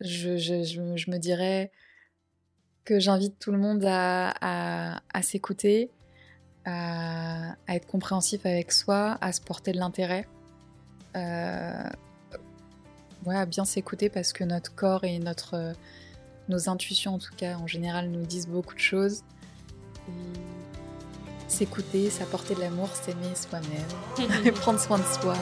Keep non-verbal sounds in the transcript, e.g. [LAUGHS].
je, je, je, me dirais que j'invite tout le monde à, à, à s'écouter, à, à, être compréhensif avec soi, à se porter de l'intérêt. Euh, ouais, à bien s'écouter parce que notre corps et notre, euh, nos intuitions, en tout cas, en général, nous disent beaucoup de choses. S'écouter, s'apporter de l'amour, s'aimer soi-même, [LAUGHS] [LAUGHS] prendre soin de soi.